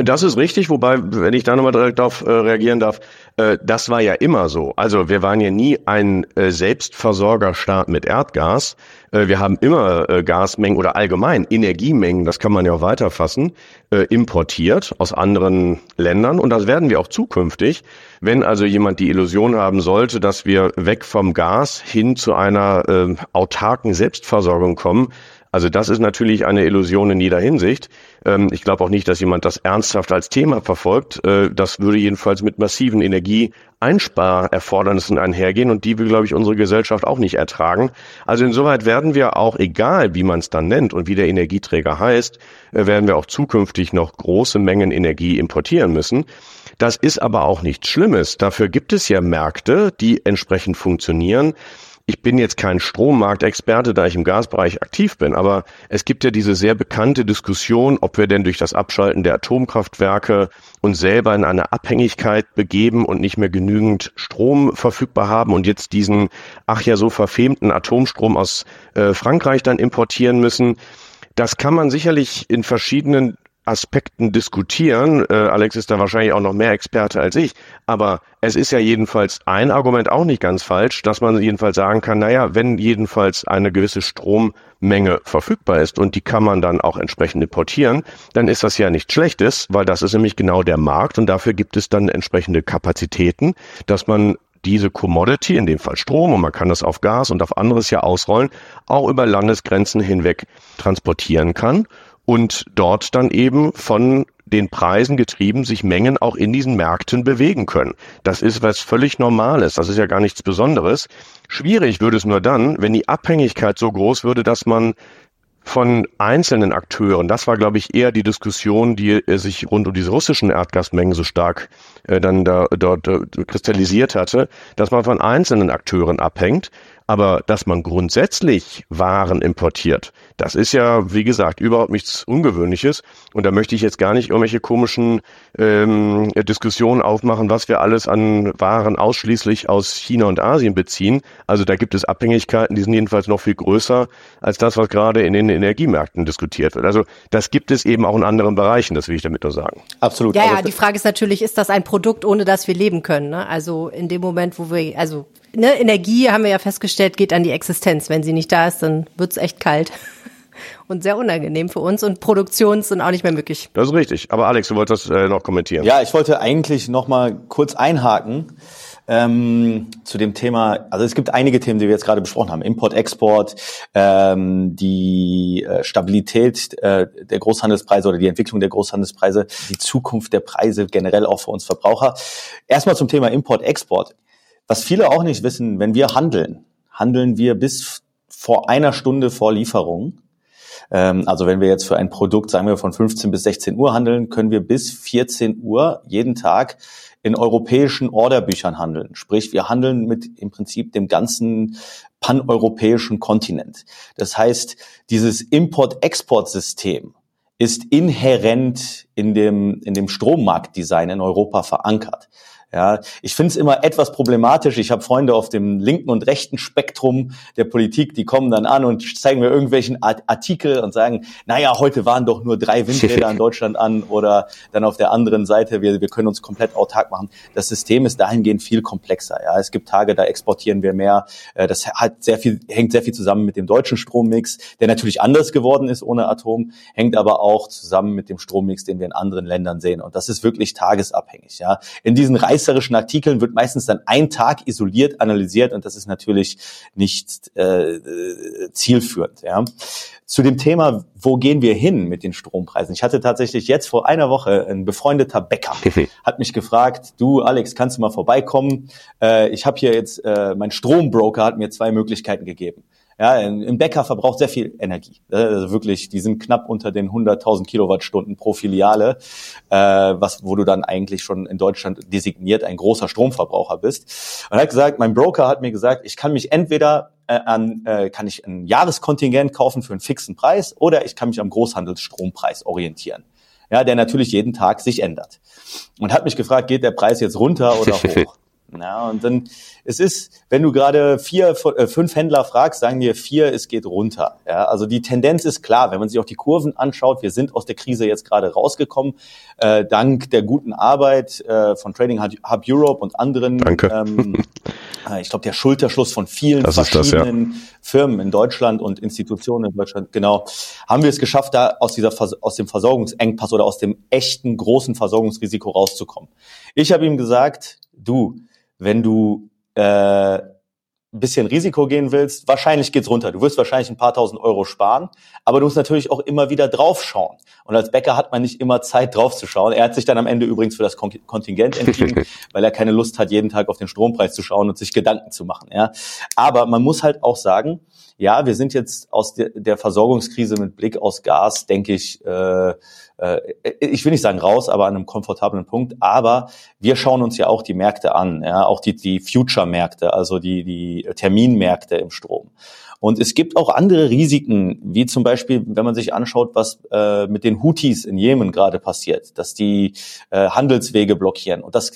Das ist richtig, wobei, wenn ich da nochmal direkt darauf äh, reagieren darf, äh, das war ja immer so. Also wir waren ja nie ein äh, Selbstversorgerstaat mit Erdgas. Äh, wir haben immer äh, Gasmengen oder allgemein Energiemengen, das kann man ja auch weiterfassen, äh, importiert aus anderen Ländern und das werden wir auch zukünftig. Wenn also jemand die Illusion haben sollte, dass wir weg vom Gas hin zu einer äh, autarken Selbstversorgung kommen, also das ist natürlich eine Illusion in jeder Hinsicht. Ähm, ich glaube auch nicht, dass jemand das ernsthaft als Thema verfolgt. Äh, das würde jedenfalls mit massiven Energieeinsparerfordernissen einhergehen und die will, glaube ich, unsere Gesellschaft auch nicht ertragen. Also insoweit werden wir auch, egal wie man es dann nennt und wie der Energieträger heißt, äh, werden wir auch zukünftig noch große Mengen Energie importieren müssen. Das ist aber auch nichts Schlimmes. Dafür gibt es ja Märkte, die entsprechend funktionieren. Ich bin jetzt kein Strommarktexperte, da ich im Gasbereich aktiv bin, aber es gibt ja diese sehr bekannte Diskussion, ob wir denn durch das Abschalten der Atomkraftwerke uns selber in eine Abhängigkeit begeben und nicht mehr genügend Strom verfügbar haben und jetzt diesen, ach ja, so verfemten Atomstrom aus äh, Frankreich dann importieren müssen. Das kann man sicherlich in verschiedenen Aspekten diskutieren. Äh, Alex ist da wahrscheinlich auch noch mehr Experte als ich. Aber es ist ja jedenfalls ein Argument auch nicht ganz falsch, dass man jedenfalls sagen kann, naja, wenn jedenfalls eine gewisse Strommenge verfügbar ist und die kann man dann auch entsprechend importieren, dann ist das ja nichts Schlechtes, weil das ist nämlich genau der Markt und dafür gibt es dann entsprechende Kapazitäten, dass man diese Commodity, in dem Fall Strom, und man kann das auf Gas und auf anderes ja ausrollen, auch über Landesgrenzen hinweg transportieren kann und dort dann eben von den Preisen getrieben sich Mengen auch in diesen Märkten bewegen können. Das ist was völlig Normales. Das ist ja gar nichts Besonderes. Schwierig würde es nur dann, wenn die Abhängigkeit so groß würde, dass man von einzelnen Akteuren, das war, glaube ich, eher die Diskussion, die sich rund um diese russischen Erdgasmengen so stark äh, dann da, dort äh, kristallisiert hatte, dass man von einzelnen Akteuren abhängt, aber dass man grundsätzlich Waren importiert, das ist ja, wie gesagt, überhaupt nichts Ungewöhnliches. Und da möchte ich jetzt gar nicht irgendwelche komischen ähm, Diskussionen aufmachen, was wir alles an Waren ausschließlich aus China und Asien beziehen. Also da gibt es Abhängigkeiten, die sind jedenfalls noch viel größer als das, was gerade in den Energiemärkten diskutiert wird. Also das gibt es eben auch in anderen Bereichen, das will ich damit nur sagen. Absolut. Ja, ja, die Frage ist natürlich, ist das ein Produkt, ohne das wir leben können? Ne? Also in dem Moment, wo wir, also ne, Energie, haben wir ja festgestellt, geht an die Existenz. Wenn sie nicht da ist, dann wird's echt kalt. <laughs> Und sehr unangenehm für uns und Produktionen sind auch nicht mehr möglich. Das ist richtig. Aber Alex, du wolltest äh, noch kommentieren. Ja, ich wollte eigentlich noch mal kurz einhaken ähm, zu dem Thema, also es gibt einige Themen, die wir jetzt gerade besprochen haben. Import, Export, ähm, die äh, Stabilität äh, der Großhandelspreise oder die Entwicklung der Großhandelspreise, die Zukunft der Preise generell auch für uns Verbraucher. Erstmal zum Thema Import, Export. Was viele auch nicht wissen, wenn wir handeln, handeln wir bis vor einer Stunde vor Lieferung. Ähm, also wenn wir jetzt für ein Produkt, sagen wir, von 15 bis 16 Uhr handeln, können wir bis 14 Uhr jeden Tag in europäischen Orderbüchern handeln. Sprich, wir handeln mit im Prinzip dem ganzen paneuropäischen Kontinent. Das heißt, dieses Import-Export-System ist inhärent in dem, in dem Strommarktdesign in Europa verankert. Ja, ich finde es immer etwas problematisch. Ich habe Freunde auf dem linken und rechten Spektrum der Politik, die kommen dann an und zeigen mir irgendwelchen Artikel und sagen, naja, heute waren doch nur drei Windräder <laughs> in Deutschland an oder dann auf der anderen Seite, wir, wir können uns komplett autark machen. Das System ist dahingehend viel komplexer. Ja, es gibt Tage, da exportieren wir mehr. Äh, das hat sehr viel, hängt sehr viel zusammen mit dem deutschen Strommix, der natürlich anders geworden ist ohne Atom, hängt aber auch zusammen mit dem Strommix, den wir in anderen Ländern sehen. Und das ist wirklich tagesabhängig. Ja, in diesen Reis reißerischen Artikeln wird meistens dann ein Tag isoliert analysiert und das ist natürlich nicht äh, zielführend. Ja. Zu dem Thema, wo gehen wir hin mit den Strompreisen? Ich hatte tatsächlich jetzt vor einer Woche ein befreundeter Bäcker, <laughs> hat mich gefragt, du Alex, kannst du mal vorbeikommen? Äh, ich habe hier jetzt, äh, mein Strombroker hat mir zwei Möglichkeiten gegeben. Ja, ein Bäcker verbraucht sehr viel Energie. Also wirklich, die sind knapp unter den 100.000 Kilowattstunden pro Filiale, äh, was, wo du dann eigentlich schon in Deutschland designiert ein großer Stromverbraucher bist. Und er hat gesagt, mein Broker hat mir gesagt, ich kann mich entweder äh, an, äh, kann ich ein Jahreskontingent kaufen für einen fixen Preis oder ich kann mich am Großhandelsstrompreis orientieren. Ja, der natürlich jeden Tag sich ändert. Und hat mich gefragt, geht der Preis jetzt runter oder <laughs> hoch? Ja, und dann, es ist, wenn du gerade vier, äh, fünf Händler fragst, sagen dir vier, es geht runter. Ja, also die Tendenz ist klar, wenn man sich auch die Kurven anschaut, wir sind aus der Krise jetzt gerade rausgekommen, äh, dank der guten Arbeit äh, von Trading Hub Europe und anderen. Danke. Ähm, <laughs> äh, ich glaube, der Schulterschluss von vielen das verschiedenen das, ja. Firmen in Deutschland und Institutionen in Deutschland, genau, haben wir es geschafft, da aus dieser aus dem Versorgungsengpass oder aus dem echten großen Versorgungsrisiko rauszukommen. Ich habe ihm gesagt, du, wenn du äh, ein bisschen Risiko gehen willst, wahrscheinlich geht's runter. Du wirst wahrscheinlich ein paar tausend Euro sparen, aber du musst natürlich auch immer wieder draufschauen. Und als Bäcker hat man nicht immer Zeit draufzuschauen. Er hat sich dann am Ende übrigens für das Kontingent entschieden, <laughs> weil er keine Lust hat, jeden Tag auf den Strompreis zu schauen und sich Gedanken zu machen. Ja, aber man muss halt auch sagen, ja, wir sind jetzt aus der, der Versorgungskrise mit Blick aus Gas, denke ich, äh, äh, ich will nicht sagen raus, aber an einem komfortablen Punkt. Aber wir schauen uns ja auch die Märkte an, ja, auch die, die Future-Märkte, also die, die Terminmärkte im Strom. Und es gibt auch andere Risiken, wie zum Beispiel, wenn man sich anschaut, was äh, mit den Houthis in Jemen gerade passiert, dass die äh, Handelswege blockieren. Und das,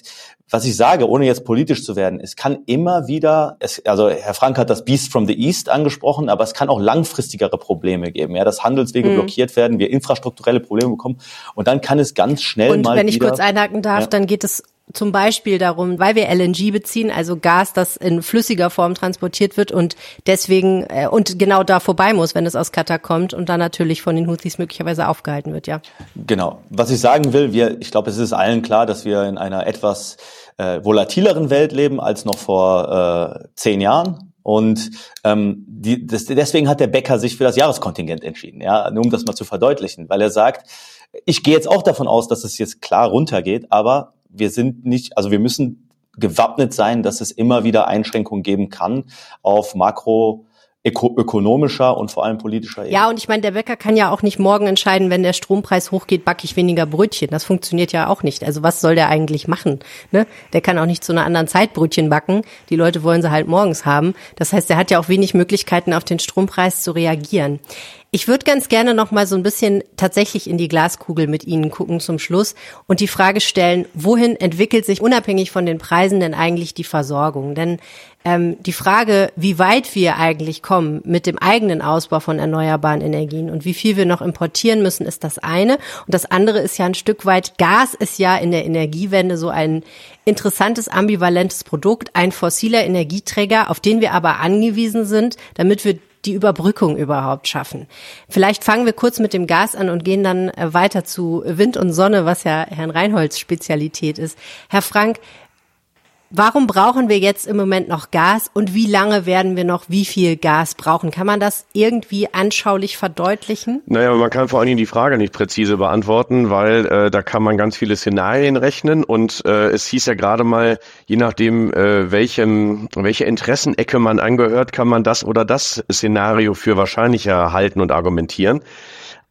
was ich sage, ohne jetzt politisch zu werden, es kann immer wieder, es, also Herr Frank hat das Beast from the East angesprochen, aber es kann auch langfristigere Probleme geben, ja, dass Handelswege mhm. blockiert werden, wir infrastrukturelle Probleme bekommen und dann kann es ganz schnell und mal wenn ich wieder, kurz einhaken darf, ja. dann geht es zum Beispiel darum, weil wir LNG beziehen, also Gas, das in flüssiger Form transportiert wird und deswegen äh, und genau da vorbei muss, wenn es aus Katar kommt und dann natürlich von den Houthis möglicherweise aufgehalten wird, ja. Genau. Was ich sagen will, wir, ich glaube, es ist allen klar, dass wir in einer etwas äh, volatileren Welt leben als noch vor äh, zehn Jahren. Und ähm, die, das, deswegen hat der Bäcker sich für das Jahreskontingent entschieden, ja, nur um das mal zu verdeutlichen, weil er sagt, ich gehe jetzt auch davon aus, dass es jetzt klar runtergeht, aber wir sind nicht, also wir müssen gewappnet sein, dass es immer wieder Einschränkungen geben kann auf Makro ökonomischer und vor allem politischer Ebene. Ja, und ich meine, der Bäcker kann ja auch nicht morgen entscheiden, wenn der Strompreis hochgeht, backe ich weniger Brötchen. Das funktioniert ja auch nicht. Also was soll der eigentlich machen? Ne? Der kann auch nicht zu einer anderen Zeit Brötchen backen. Die Leute wollen sie halt morgens haben. Das heißt, er hat ja auch wenig Möglichkeiten, auf den Strompreis zu reagieren. Ich würde ganz gerne noch mal so ein bisschen tatsächlich in die Glaskugel mit Ihnen gucken zum Schluss und die Frage stellen, wohin entwickelt sich unabhängig von den Preisen denn eigentlich die Versorgung? Denn ähm, die Frage, wie weit wir eigentlich kommen mit dem eigenen Ausbau von erneuerbaren Energien und wie viel wir noch importieren müssen, ist das eine. Und das andere ist ja ein Stück weit, Gas ist ja in der Energiewende so ein interessantes, ambivalentes Produkt, ein fossiler Energieträger, auf den wir aber angewiesen sind, damit wir die Überbrückung überhaupt schaffen. Vielleicht fangen wir kurz mit dem Gas an und gehen dann äh, weiter zu Wind und Sonne, was ja Herrn Reinholds Spezialität ist. Herr Frank, Warum brauchen wir jetzt im Moment noch Gas und wie lange werden wir noch wie viel Gas brauchen? Kann man das irgendwie anschaulich verdeutlichen? Naja, man kann vor allen Dingen die Frage nicht präzise beantworten, weil äh, da kann man ganz viele Szenarien rechnen und äh, es hieß ja gerade mal, je nachdem, äh, welchem, welche Interessenecke man angehört, kann man das oder das Szenario für wahrscheinlicher halten und argumentieren.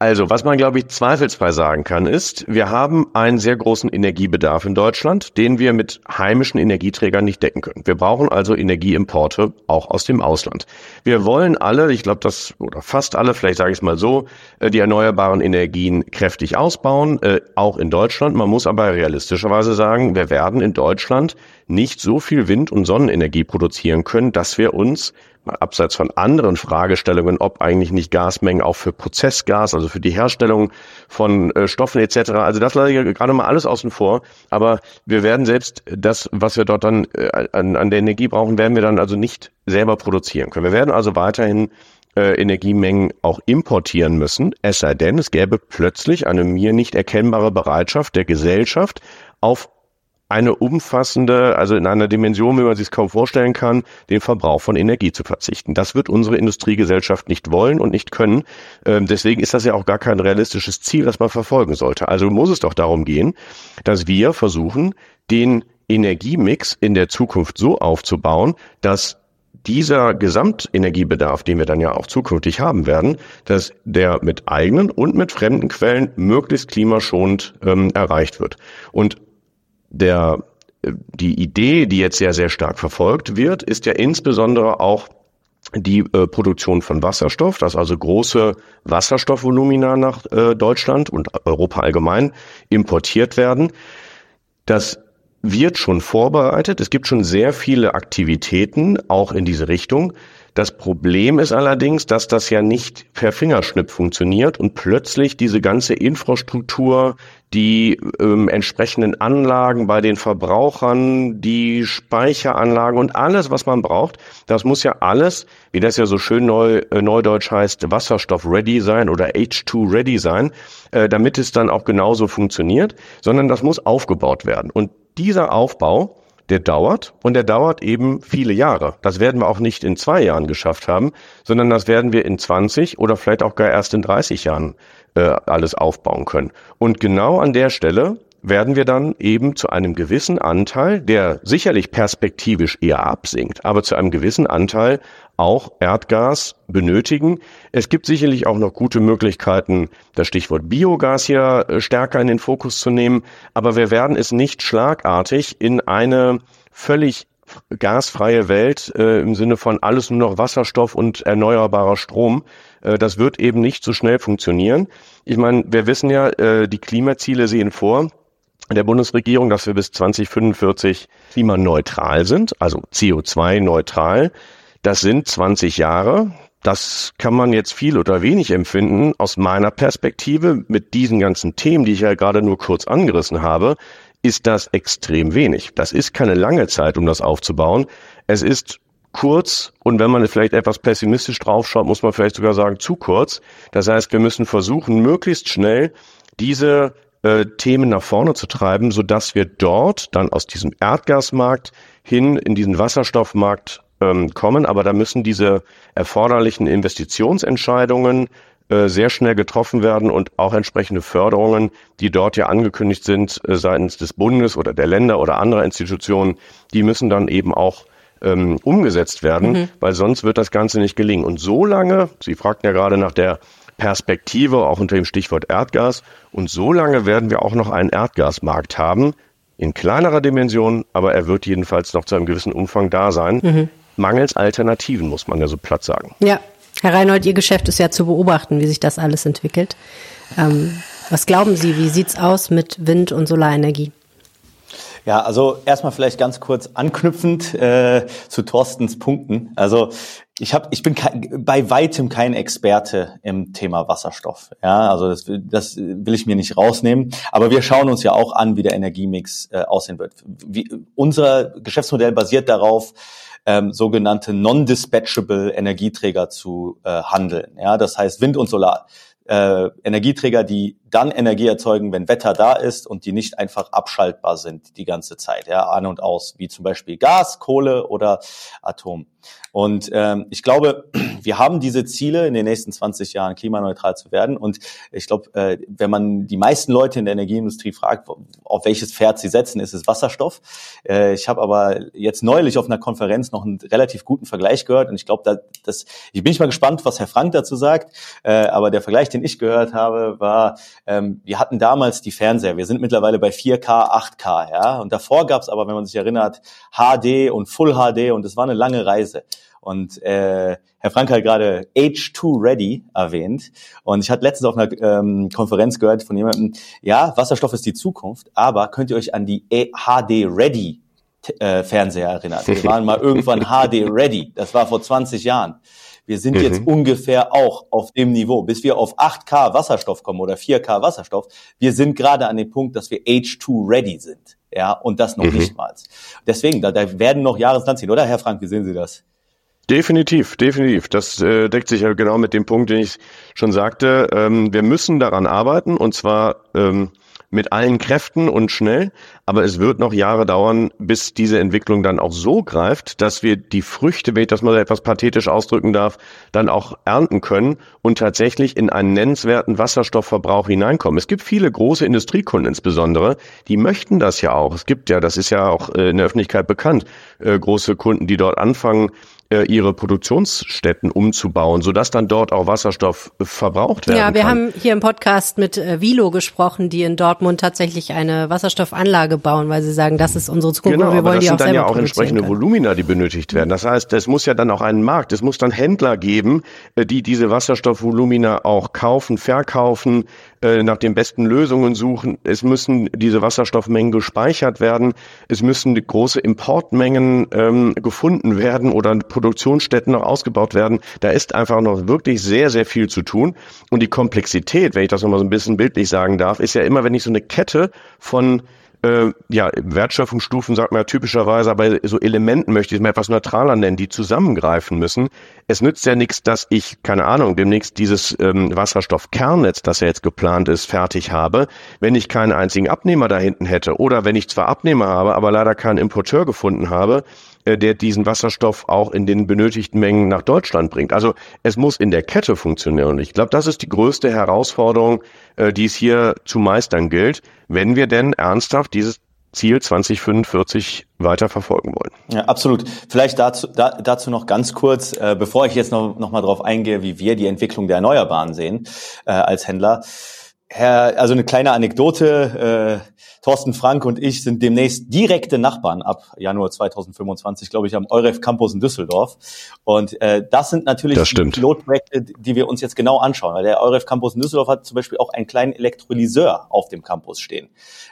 Also, was man, glaube ich, zweifelsfrei sagen kann, ist, wir haben einen sehr großen Energiebedarf in Deutschland, den wir mit heimischen Energieträgern nicht decken können. Wir brauchen also Energieimporte auch aus dem Ausland. Wir wollen alle, ich glaube, das, oder fast alle, vielleicht sage ich es mal so, äh, die erneuerbaren Energien kräftig ausbauen, äh, auch in Deutschland. Man muss aber realistischerweise sagen, wir werden in Deutschland nicht so viel Wind- und Sonnenenergie produzieren können, dass wir uns abseits von anderen Fragestellungen, ob eigentlich nicht Gasmengen auch für Prozessgas, also für die Herstellung von äh, Stoffen etc. Also das lasse ich gerade mal alles außen vor. Aber wir werden selbst das, was wir dort dann äh, an, an der Energie brauchen, werden wir dann also nicht selber produzieren können. Wir werden also weiterhin äh, Energiemengen auch importieren müssen, es sei denn, es gäbe plötzlich eine mir nicht erkennbare Bereitschaft der Gesellschaft auf eine umfassende, also in einer Dimension, wie man sich es kaum vorstellen kann, den Verbrauch von Energie zu verzichten. Das wird unsere Industriegesellschaft nicht wollen und nicht können. Ähm, deswegen ist das ja auch gar kein realistisches Ziel, das man verfolgen sollte. Also muss es doch darum gehen, dass wir versuchen, den Energiemix in der Zukunft so aufzubauen, dass dieser Gesamtenergiebedarf, den wir dann ja auch zukünftig haben werden, dass der mit eigenen und mit fremden Quellen möglichst klimaschonend ähm, erreicht wird. Und der, die Idee, die jetzt sehr, sehr stark verfolgt wird, ist ja insbesondere auch die äh, Produktion von Wasserstoff, dass also große Wasserstoffvolumina nach äh, Deutschland und Europa allgemein importiert werden. Das wird schon vorbereitet. Es gibt schon sehr viele Aktivitäten auch in diese Richtung. Das Problem ist allerdings, dass das ja nicht per Fingerschnipp funktioniert und plötzlich diese ganze Infrastruktur, die ähm, entsprechenden Anlagen bei den Verbrauchern, die Speicheranlagen und alles, was man braucht, das muss ja alles, wie das ja so schön neu, äh, neudeutsch heißt, Wasserstoff-ready sein oder H2-ready sein, äh, damit es dann auch genauso funktioniert, sondern das muss aufgebaut werden. Und dieser Aufbau, der dauert und der dauert eben viele Jahre. Das werden wir auch nicht in zwei Jahren geschafft haben, sondern das werden wir in 20 oder vielleicht auch gar erst in 30 Jahren äh, alles aufbauen können. Und genau an der Stelle werden wir dann eben zu einem gewissen Anteil, der sicherlich perspektivisch eher absinkt, aber zu einem gewissen Anteil auch Erdgas benötigen. Es gibt sicherlich auch noch gute Möglichkeiten, das Stichwort Biogas hier äh, stärker in den Fokus zu nehmen, aber wir werden es nicht schlagartig in eine völlig gasfreie Welt äh, im Sinne von alles nur noch Wasserstoff und erneuerbarer Strom. Äh, das wird eben nicht so schnell funktionieren. Ich meine, wir wissen ja, äh, die Klimaziele sehen vor, der Bundesregierung, dass wir bis 2045 klimaneutral sind, also CO2-neutral. Das sind 20 Jahre. Das kann man jetzt viel oder wenig empfinden. Aus meiner Perspektive mit diesen ganzen Themen, die ich ja gerade nur kurz angerissen habe, ist das extrem wenig. Das ist keine lange Zeit, um das aufzubauen. Es ist kurz und wenn man vielleicht etwas pessimistisch draufschaut, muss man vielleicht sogar sagen zu kurz. Das heißt, wir müssen versuchen, möglichst schnell diese äh, Themen nach vorne zu treiben, so dass wir dort dann aus diesem Erdgasmarkt hin in diesen Wasserstoffmarkt ähm, kommen. Aber da müssen diese erforderlichen Investitionsentscheidungen äh, sehr schnell getroffen werden und auch entsprechende Förderungen, die dort ja angekündigt sind äh, seitens des Bundes oder der Länder oder anderer Institutionen, die müssen dann eben auch ähm, umgesetzt werden, mhm. weil sonst wird das Ganze nicht gelingen. Und so lange, Sie fragten ja gerade nach der Perspektive, auch unter dem Stichwort Erdgas. Und so lange werden wir auch noch einen Erdgasmarkt haben, in kleinerer Dimension, aber er wird jedenfalls noch zu einem gewissen Umfang da sein. Mhm. Mangels Alternativen, muss man ja so platt sagen. Ja, Herr Reinhold, Ihr Geschäft ist ja zu beobachten, wie sich das alles entwickelt. Ähm, was glauben Sie, wie sieht's aus mit Wind- und Solarenergie? Ja, also erstmal vielleicht ganz kurz anknüpfend äh, zu Thorstens Punkten. Also ich habe, ich bin kein, bei weitem kein Experte im Thema Wasserstoff. Ja, also das, das will ich mir nicht rausnehmen. Aber wir schauen uns ja auch an, wie der Energiemix äh, aussehen wird. Wie, unser Geschäftsmodell basiert darauf, ähm, sogenannte non-dispatchable Energieträger zu äh, handeln. Ja, das heißt Wind und Solar äh, Energieträger, die dann Energie erzeugen, wenn Wetter da ist und die nicht einfach abschaltbar sind die ganze Zeit, ja, an und aus, wie zum Beispiel Gas, Kohle oder Atom. Und ähm, ich glaube, <clears throat> wir haben diese Ziele, in den nächsten 20 Jahren klimaneutral zu werden. Und ich glaube, äh, wenn man die meisten Leute in der Energieindustrie fragt, auf welches Pferd sie setzen, ist es Wasserstoff. Äh, ich habe aber jetzt neulich auf einer Konferenz noch einen relativ guten Vergleich gehört. Und ich glaube, da, das, ich bin mal gespannt, was Herr Frank dazu sagt. Äh, aber der Vergleich, den ich gehört habe, war, ähm, wir hatten damals die Fernseher. Wir sind mittlerweile bei 4K, 8K. Ja? Und davor gab es aber, wenn man sich erinnert, HD und Full HD. Und es war eine lange Reise. Und äh, Herr Frank hat gerade H2 Ready erwähnt. Und ich hatte letztens auf einer ähm, Konferenz gehört von jemandem, ja, Wasserstoff ist die Zukunft, aber könnt ihr euch an die HD Ready äh, Fernseher erinnern? Wir <laughs> waren mal irgendwann HD Ready. Das war vor 20 Jahren. Wir sind mhm. jetzt ungefähr auch auf dem Niveau, bis wir auf 8K Wasserstoff kommen oder 4K Wasserstoff. Wir sind gerade an dem Punkt, dass wir H2 ready sind. Ja, und das noch mhm. nicht mal. Deswegen, da, da werden noch Jahresland ziehen, oder Herr Frank, wie sehen Sie das? Definitiv, definitiv. Das äh, deckt sich ja genau mit dem Punkt, den ich schon sagte. Ähm, wir müssen daran arbeiten und zwar ähm, mit allen Kräften und schnell, aber es wird noch Jahre dauern, bis diese Entwicklung dann auch so greift, dass wir die Früchte, wenn ich das mal etwas pathetisch ausdrücken darf, dann auch ernten können und tatsächlich in einen nennenswerten Wasserstoffverbrauch hineinkommen. Es gibt viele große Industriekunden insbesondere, die möchten das ja auch. Es gibt ja, das ist ja auch äh, in der Öffentlichkeit bekannt, äh, große Kunden, die dort anfangen, ihre Produktionsstätten umzubauen, sodass dann dort auch Wasserstoff verbraucht werden Ja, wir kann. haben hier im Podcast mit äh, Vilo gesprochen, die in Dortmund tatsächlich eine Wasserstoffanlage bauen, weil sie sagen, das ist unsere Zukunft Genau, und wir aber wollen das die auch sind dann selber ja auch entsprechende können. Volumina, die benötigt werden. Das heißt, es muss ja dann auch einen Markt, es muss dann Händler geben, äh, die diese Wasserstoffvolumina auch kaufen, verkaufen, äh, nach den besten Lösungen suchen. Es müssen diese Wasserstoffmengen gespeichert werden. Es müssen große Importmengen ähm, gefunden werden oder Produktionsstätten noch ausgebaut werden. Da ist einfach noch wirklich sehr, sehr viel zu tun. Und die Komplexität, wenn ich das nochmal so ein bisschen bildlich sagen darf, ist ja immer, wenn ich so eine Kette von äh, ja, Wertschöpfungsstufen sagt man ja typischerweise, aber so Elementen möchte ich mal etwas neutraler nennen, die zusammengreifen müssen. Es nützt ja nichts, dass ich, keine Ahnung, demnächst dieses ähm, Wasserstoffkernnetz, das ja jetzt geplant ist, fertig habe, wenn ich keinen einzigen Abnehmer da hinten hätte oder wenn ich zwar Abnehmer habe, aber leider keinen Importeur gefunden habe, äh, der diesen Wasserstoff auch in den benötigten Mengen nach Deutschland bringt. Also es muss in der Kette funktionieren. Und ich glaube, das ist die größte Herausforderung, äh, die es hier zu meistern gilt, wenn wir denn ernsthaft dieses Ziel 2045 weiter verfolgen wollen. Ja, absolut. Vielleicht dazu, da, dazu noch ganz kurz, äh, bevor ich jetzt noch, noch mal darauf eingehe, wie wir die Entwicklung der Erneuerbaren sehen äh, als Händler. Herr, also eine kleine Anekdote. Äh, Thorsten Frank und ich sind demnächst direkte Nachbarn ab Januar 2025, glaube ich, am Euref Campus in Düsseldorf. Und äh, das sind natürlich Das die. Pilotprojekte, die wir uns jetzt genau anschauen. Weil der Euref Campus in Düsseldorf hat zum Beispiel auch einen kleinen Elektrolyseur auf dem Campus stehen.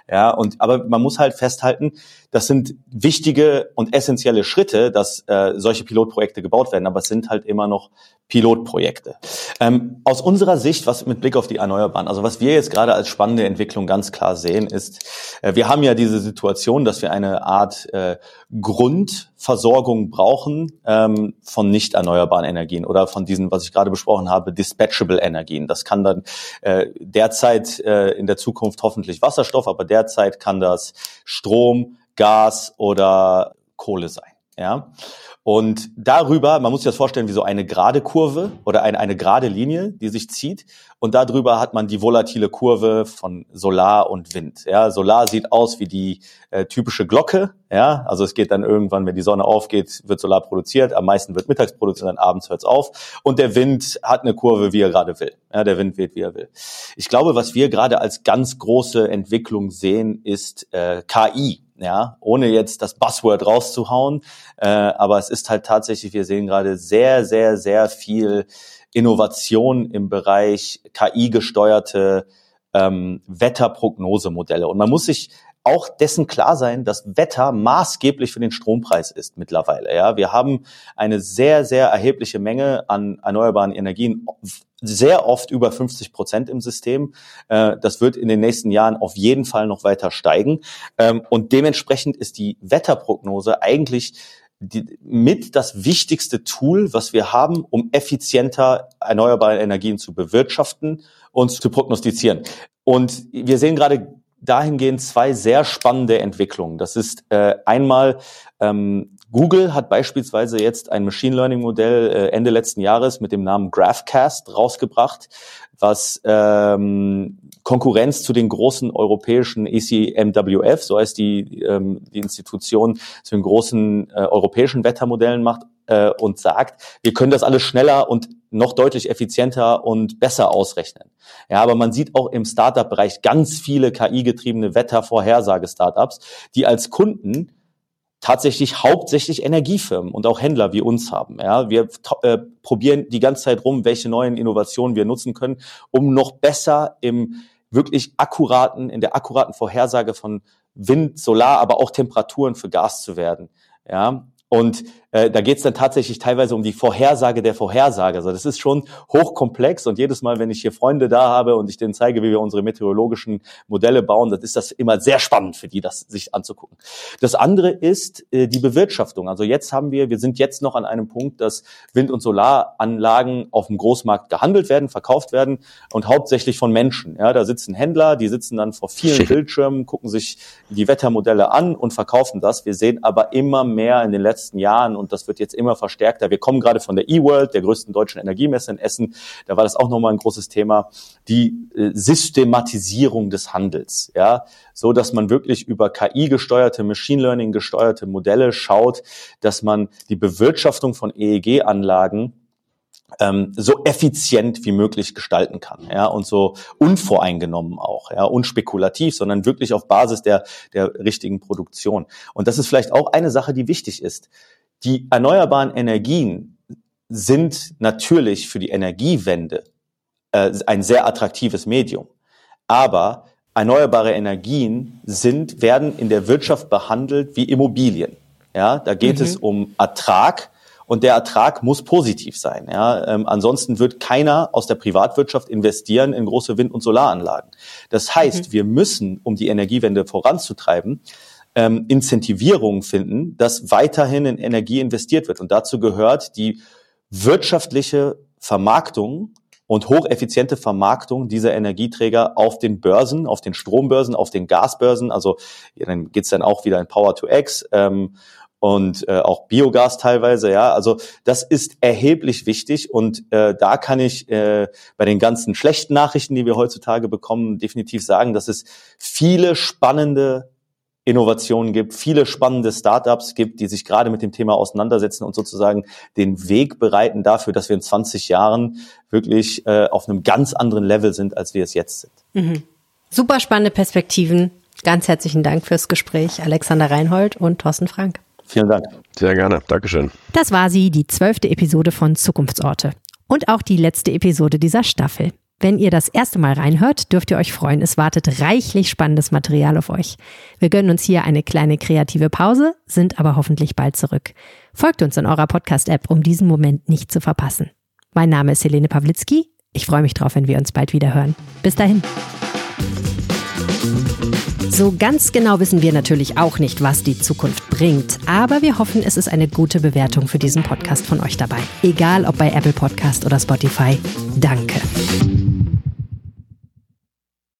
Ja, und aber man muss halt festhalten, das sind wichtige und essentielle Schritte, dass äh, solche Pilotprojekte gebaut werden, aber es sind halt immer noch Pilotprojekte. Ähm, aus unserer Sicht, was mit Blick auf die Erneuerbaren, also was wir jetzt gerade als spannende Entwicklung ganz klar sehen, ist, wir haben ja diese Situation, dass wir eine Art äh, Grundversorgung brauchen ähm, von nicht erneuerbaren Energien oder von diesen, was ich gerade besprochen habe, dispatchable Energien. Das kann dann äh, derzeit äh, in der Zukunft hoffentlich Wasserstoff, aber derzeit kann das Strom, Gas oder Kohle sein. Ja. Und darüber, man muss sich das vorstellen wie so eine gerade Kurve oder eine, eine gerade Linie, die sich zieht. Und darüber hat man die volatile Kurve von Solar und Wind. Ja, Solar sieht aus wie die äh, typische Glocke. Ja, also es geht dann irgendwann, wenn die Sonne aufgeht, wird Solar produziert. Am meisten wird mittags produziert, dann abends hört's auf. Und der Wind hat eine Kurve, wie er gerade will. Ja, der Wind weht, wie er will. Ich glaube, was wir gerade als ganz große Entwicklung sehen, ist äh, KI ja, ohne jetzt das Buzzword rauszuhauen. Äh, aber es ist halt tatsächlich, wir sehen gerade sehr, sehr, sehr viel Innovation im Bereich KI-gesteuerte ähm, Wetterprognosemodelle. Und man muss sich auch dessen klar sein, dass Wetter maßgeblich für den Strompreis ist mittlerweile. Ja, wir haben eine sehr, sehr erhebliche Menge an erneuerbaren Energien, sehr oft über 50 Prozent im System. Äh, Das wird in den nächsten Jahren auf jeden Fall noch weiter steigen. Ähm, Und dementsprechend ist die Wetterprognose eigentlich mit das wichtigste Tool, was wir haben, um effizienter erneuerbare Energien zu bewirtschaften und zu prognostizieren. Und wir sehen gerade dahingehend zwei sehr spannende Entwicklungen. Das ist äh, einmal ähm, Google hat beispielsweise jetzt ein Machine Learning Modell äh, Ende letzten Jahres mit dem Namen GraphCast rausgebracht, was ähm, Konkurrenz zu den großen europäischen ECMWF, so heißt die, ähm, die Institution, zu den großen äh, europäischen Wettermodellen macht äh, und sagt, wir können das alles schneller und noch deutlich effizienter und besser ausrechnen. Ja, aber man sieht auch im Startup-Bereich ganz viele KI-getriebene Wettervorhersage-Startups, die als Kunden tatsächlich hauptsächlich Energiefirmen und auch Händler wie uns haben. Ja, wir äh, probieren die ganze Zeit rum, welche neuen Innovationen wir nutzen können, um noch besser im wirklich akkuraten, in der akkuraten Vorhersage von Wind, Solar, aber auch Temperaturen für Gas zu werden. Ja, Und äh, da geht es dann tatsächlich teilweise um die Vorhersage der Vorhersage. Also das ist schon hochkomplex und jedes Mal, wenn ich hier Freunde da habe und ich denen zeige, wie wir unsere meteorologischen Modelle bauen, dann ist das immer sehr spannend für die, das sich anzugucken. Das andere ist äh, die Bewirtschaftung. Also jetzt haben wir, wir sind jetzt noch an einem Punkt, dass Wind- und Solaranlagen auf dem Großmarkt gehandelt werden, verkauft werden und hauptsächlich von Menschen. Ja, da sitzen Händler, die sitzen dann vor vielen Bildschirmen, gucken sich die Wettermodelle an und verkaufen das. Wir sehen aber immer mehr in den letzten Jahren und das wird jetzt immer verstärkter. Wir kommen gerade von der eWorld, der größten deutschen Energiemesse in Essen. Da war das auch nochmal ein großes Thema. Die äh, Systematisierung des Handels, ja, so dass man wirklich über KI gesteuerte, Machine Learning gesteuerte Modelle schaut, dass man die Bewirtschaftung von EEG-Anlagen ähm, so effizient wie möglich gestalten kann, ja, und so unvoreingenommen auch, ja, unspekulativ, sondern wirklich auf Basis der, der richtigen Produktion. Und das ist vielleicht auch eine Sache, die wichtig ist. Die erneuerbaren Energien sind natürlich für die Energiewende äh, ein sehr attraktives Medium. Aber erneuerbare Energien sind, werden in der Wirtschaft behandelt wie Immobilien. Ja, da geht mhm. es um Ertrag und der Ertrag muss positiv sein. Ja, ähm, ansonsten wird keiner aus der Privatwirtschaft investieren in große Wind- und Solaranlagen. Das heißt, mhm. wir müssen, um die Energiewende voranzutreiben, ähm, Incentivierungen finden, dass weiterhin in Energie investiert wird. Und dazu gehört die wirtschaftliche Vermarktung und hocheffiziente Vermarktung dieser Energieträger auf den Börsen, auf den Strombörsen, auf den Gasbörsen. Also ja, dann geht's dann auch wieder in Power to X ähm, und äh, auch Biogas teilweise. Ja, also das ist erheblich wichtig und äh, da kann ich äh, bei den ganzen schlechten Nachrichten, die wir heutzutage bekommen, definitiv sagen, dass es viele spannende Innovationen gibt, viele spannende Startups gibt, die sich gerade mit dem Thema auseinandersetzen und sozusagen den Weg bereiten dafür, dass wir in 20 Jahren wirklich äh, auf einem ganz anderen Level sind, als wir es jetzt sind. Mhm. Super spannende Perspektiven. Ganz herzlichen Dank fürs Gespräch, Alexander Reinhold und Thorsten Frank. Vielen Dank. Sehr gerne. Dankeschön. Das war sie, die zwölfte Episode von Zukunftsorte. Und auch die letzte Episode dieser Staffel. Wenn ihr das erste Mal reinhört, dürft ihr euch freuen. Es wartet reichlich spannendes Material auf euch. Wir gönnen uns hier eine kleine kreative Pause, sind aber hoffentlich bald zurück. Folgt uns in eurer Podcast-App, um diesen Moment nicht zu verpassen. Mein Name ist Helene Pawlitzki. Ich freue mich drauf, wenn wir uns bald wieder hören. Bis dahin. So ganz genau wissen wir natürlich auch nicht, was die Zukunft bringt, aber wir hoffen, es ist eine gute Bewertung für diesen Podcast von euch dabei. Egal ob bei Apple Podcast oder Spotify. Danke.